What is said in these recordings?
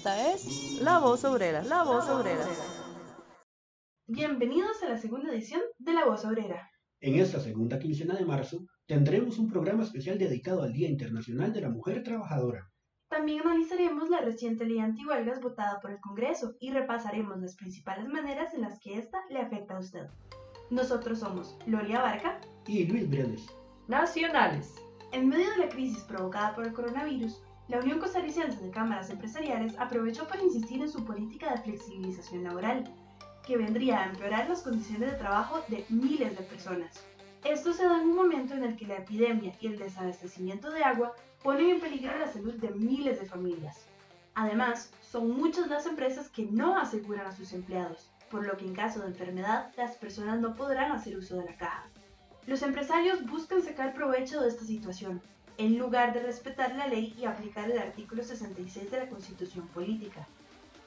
Esta es La Voz Obrera, La Voz Obrera. Bienvenidos a la segunda edición de La Voz Obrera. En esta segunda quincena de marzo tendremos un programa especial dedicado al Día Internacional de la Mujer Trabajadora. También analizaremos la reciente ley antihuelgas votada por el Congreso y repasaremos las principales maneras en las que esta le afecta a usted. Nosotros somos Lolia Barca y Luis Brenes. Nacionales. En medio de la crisis provocada por el coronavirus, la Unión Costarricense de Cámaras Empresariales aprovechó para insistir en su política de flexibilización laboral, que vendría a empeorar las condiciones de trabajo de miles de personas. Esto se da en un momento en el que la epidemia y el desabastecimiento de agua ponen en peligro la salud de miles de familias. Además, son muchas las empresas que no aseguran a sus empleados, por lo que en caso de enfermedad las personas no podrán hacer uso de la caja. Los empresarios buscan sacar provecho de esta situación, en lugar de respetar la ley y aplicar el artículo 66 de la Constitución Política.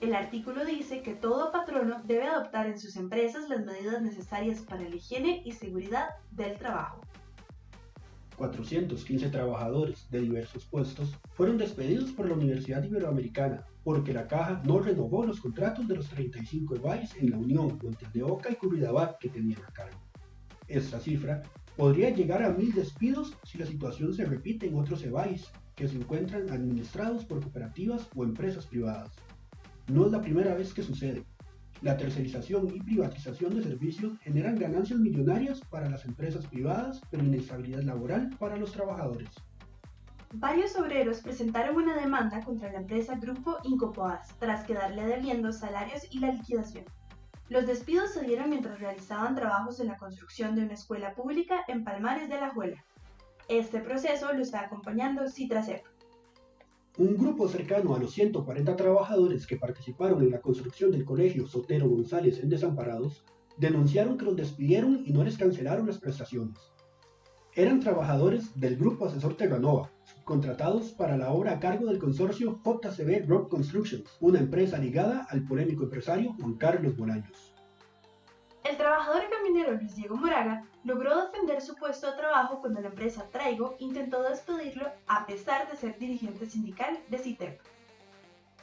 El artículo dice que todo patrono debe adoptar en sus empresas las medidas necesarias para la higiene y seguridad del trabajo. 415 trabajadores de diversos puestos fueron despedidos por la Universidad Iberoamericana porque la caja no renovó los contratos de los 35 EBAIS en la Unión, Montes y Curridabat que tenían a cargo. Esta cifra Podría llegar a mil despidos si la situación se repite en otros EBAIS que se encuentran administrados por cooperativas o empresas privadas. No es la primera vez que sucede. La tercerización y privatización de servicios generan ganancias millonarias para las empresas privadas, pero inestabilidad laboral para los trabajadores. Varios obreros presentaron una demanda contra la empresa Grupo Incopoas tras quedarle debiendo salarios y la liquidación. Los despidos se dieron mientras realizaban trabajos en la construcción de una escuela pública en Palmares de la Juela. Este proceso lo está acompañando Citracep. Un grupo cercano a los 140 trabajadores que participaron en la construcción del colegio Sotero González en Desamparados denunciaron que los despidieron y no les cancelaron las prestaciones. Eran trabajadores del grupo asesor Terranova, contratados para la obra a cargo del consorcio JCB Rock Constructions, una empresa ligada al polémico empresario Juan Carlos Bolaños. El trabajador caminero Luis Diego Moraga logró defender su puesto de trabajo cuando la empresa Traigo intentó despedirlo a pesar de ser dirigente sindical de CITEP.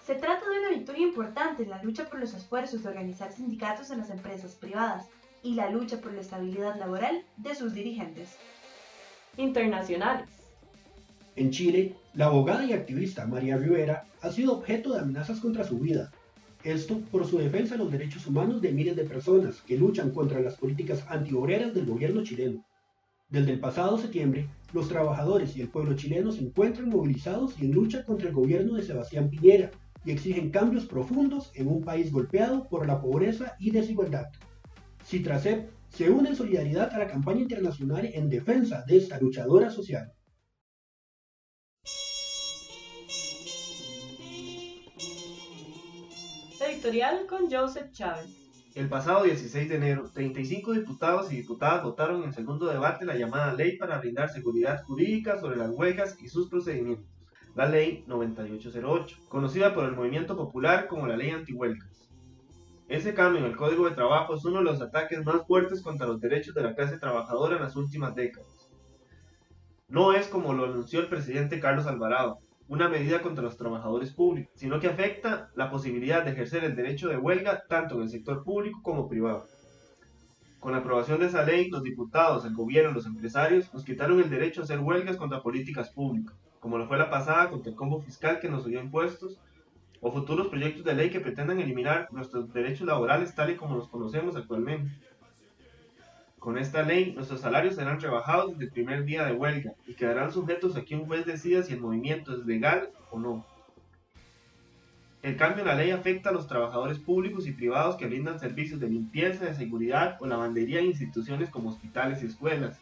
Se trata de una victoria importante en la lucha por los esfuerzos de organizar sindicatos en las empresas privadas y la lucha por la estabilidad laboral de sus dirigentes. Internacionales. En Chile, la abogada y activista María Rivera ha sido objeto de amenazas contra su vida. Esto por su defensa de los derechos humanos de miles de personas que luchan contra las políticas antiobreras del gobierno chileno. Desde el pasado septiembre, los trabajadores y el pueblo chileno se encuentran movilizados y en lucha contra el gobierno de Sebastián Piñera y exigen cambios profundos en un país golpeado por la pobreza y desigualdad. Citracep se une en solidaridad a la campaña internacional en defensa de esta luchadora social. Editorial con Joseph Chávez. El pasado 16 de enero, 35 diputados y diputadas votaron en segundo debate la llamada Ley para brindar seguridad jurídica sobre las huelgas y sus procedimientos, la Ley 9808, conocida por el movimiento popular como la Ley Antihuelgas. Ese cambio en el Código de Trabajo es uno de los ataques más fuertes contra los derechos de la clase trabajadora en las últimas décadas. No es como lo anunció el presidente Carlos Alvarado, una medida contra los trabajadores públicos, sino que afecta la posibilidad de ejercer el derecho de huelga tanto en el sector público como privado. Con la aprobación de esa ley, los diputados, el gobierno y los empresarios nos quitaron el derecho a hacer huelgas contra políticas públicas, como lo fue la pasada contra el combo fiscal que nos subió impuestos, o futuros proyectos de ley que pretendan eliminar nuestros derechos laborales tal y como los conocemos actualmente. Con esta ley, nuestros salarios serán rebajados desde el primer día de huelga y quedarán sujetos a que un juez decida si el movimiento es legal o no. El cambio en la ley afecta a los trabajadores públicos y privados que brindan servicios de limpieza, de seguridad o lavandería en instituciones como hospitales y escuelas.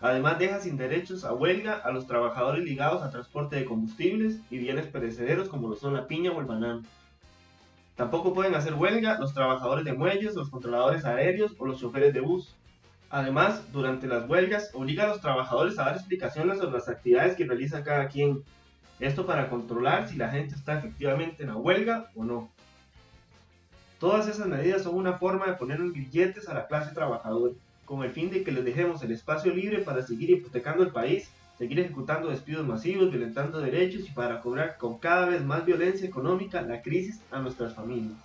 Además deja sin derechos a huelga a los trabajadores ligados a transporte de combustibles y bienes perecederos como lo son la piña o el banano. Tampoco pueden hacer huelga los trabajadores de muelles, los controladores aéreos o los choferes de bus. Además, durante las huelgas obliga a los trabajadores a dar explicaciones sobre las actividades que realiza cada quien. Esto para controlar si la gente está efectivamente en la huelga o no. Todas esas medidas son una forma de poner en grilletes a la clase trabajadora, con el fin de que les dejemos el espacio libre para seguir hipotecando el país seguir ejecutando despidos masivos, violentando derechos y para cobrar con cada vez más violencia económica la crisis a nuestras familias.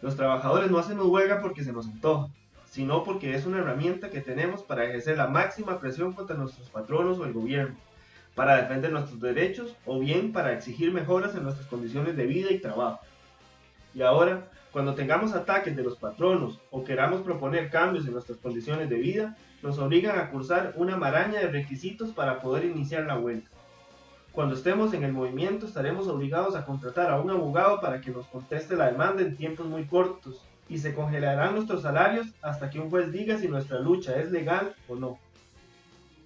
Los trabajadores no hacemos huelga porque se nos antoja, sino porque es una herramienta que tenemos para ejercer la máxima presión contra nuestros patronos o el gobierno, para defender nuestros derechos o bien para exigir mejoras en nuestras condiciones de vida y trabajo. Y ahora, cuando tengamos ataques de los patronos o queramos proponer cambios en nuestras condiciones de vida, nos obligan a cursar una maraña de requisitos para poder iniciar la huelga. Cuando estemos en el movimiento estaremos obligados a contratar a un abogado para que nos conteste la demanda en tiempos muy cortos y se congelarán nuestros salarios hasta que un juez diga si nuestra lucha es legal o no.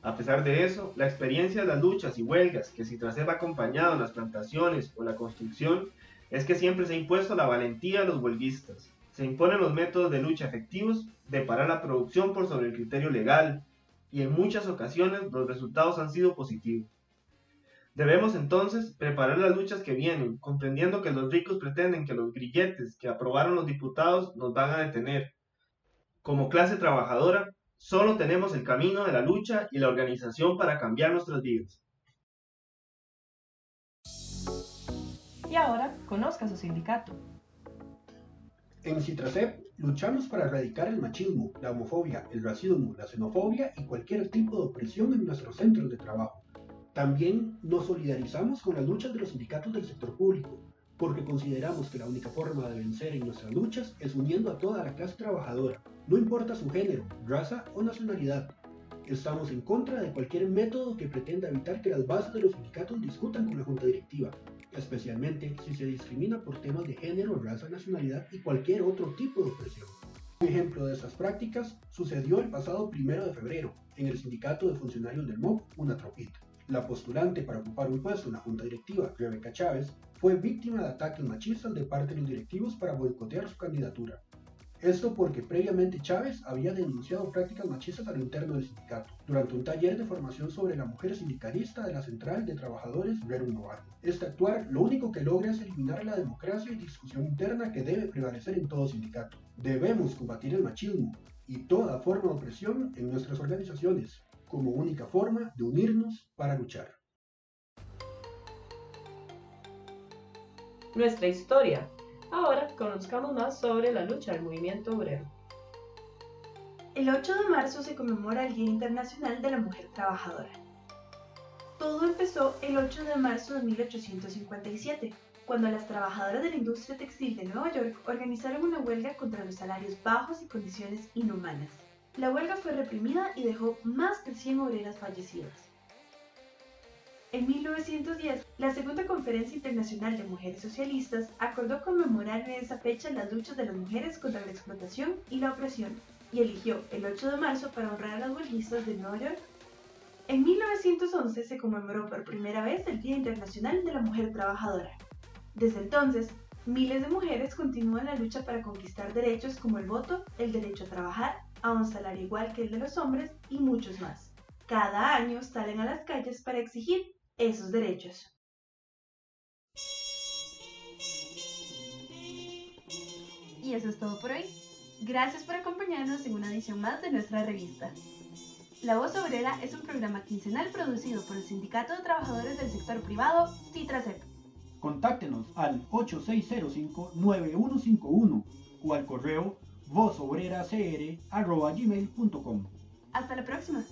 A pesar de eso, la experiencia de las luchas y huelgas que si tras ha acompañado en las plantaciones o la construcción es que siempre se ha impuesto la valentía de los huelguistas. Se imponen los métodos de lucha efectivos de parar la producción por sobre el criterio legal y en muchas ocasiones los resultados han sido positivos. Debemos entonces preparar las luchas que vienen, comprendiendo que los ricos pretenden que los grilletes que aprobaron los diputados nos van a detener. Como clase trabajadora, solo tenemos el camino de la lucha y la organización para cambiar nuestras vidas. Conozca su sindicato. En Citracep luchamos para erradicar el machismo, la homofobia, el racismo, la xenofobia y cualquier tipo de opresión en nuestros centros de trabajo. También nos solidarizamos con las luchas de los sindicatos del sector público, porque consideramos que la única forma de vencer en nuestras luchas es uniendo a toda la clase trabajadora, no importa su género, raza o nacionalidad. Estamos en contra de cualquier método que pretenda evitar que las bases de los sindicatos discutan con la junta directiva, especialmente si se discrimina por temas de género, raza, nacionalidad y cualquier otro tipo de opresión. Un ejemplo de estas prácticas sucedió el pasado 1 de febrero en el sindicato de funcionarios del MOB, UNATROPIT. La postulante para ocupar un puesto en la junta directiva, Rebeca Chávez, fue víctima de ataques machistas de parte de los directivos para boicotear su candidatura. Esto porque previamente Chávez había denunciado prácticas machistas a lo interno del sindicato, durante un taller de formación sobre la mujer sindicalista de la Central de Trabajadores Rerum Novarum. Este actuar lo único que logra es eliminar la democracia y discusión interna que debe prevalecer en todo sindicato. Debemos combatir el machismo y toda forma de opresión en nuestras organizaciones, como única forma de unirnos para luchar. Nuestra historia. Ahora conozcamos más sobre la lucha del movimiento obrero. El 8 de marzo se conmemora el Día Internacional de la Mujer Trabajadora. Todo empezó el 8 de marzo de 1857, cuando las trabajadoras de la industria textil de Nueva York organizaron una huelga contra los salarios bajos y condiciones inhumanas. La huelga fue reprimida y dejó más de 100 obreras fallecidas. En 1910, la Segunda Conferencia Internacional de Mujeres Socialistas acordó conmemorar en esa fecha las luchas de las mujeres contra la explotación y la opresión, y eligió el 8 de marzo para honrar a las huelguistas de Nueva York. En 1911 se conmemoró por primera vez el Día Internacional de la Mujer Trabajadora. Desde entonces, miles de mujeres continúan la lucha para conquistar derechos como el voto, el derecho a trabajar, a un salario igual que el de los hombres y muchos más. Cada año salen a las calles para exigir esos derechos. Y eso es todo por hoy. Gracias por acompañarnos en una edición más de nuestra revista. La Voz Obrera es un programa quincenal producido por el Sindicato de Trabajadores del Sector Privado, CITRACEP. Contáctenos al 8605-9151 o al correo vozobreracr.gmail.com Hasta la próxima.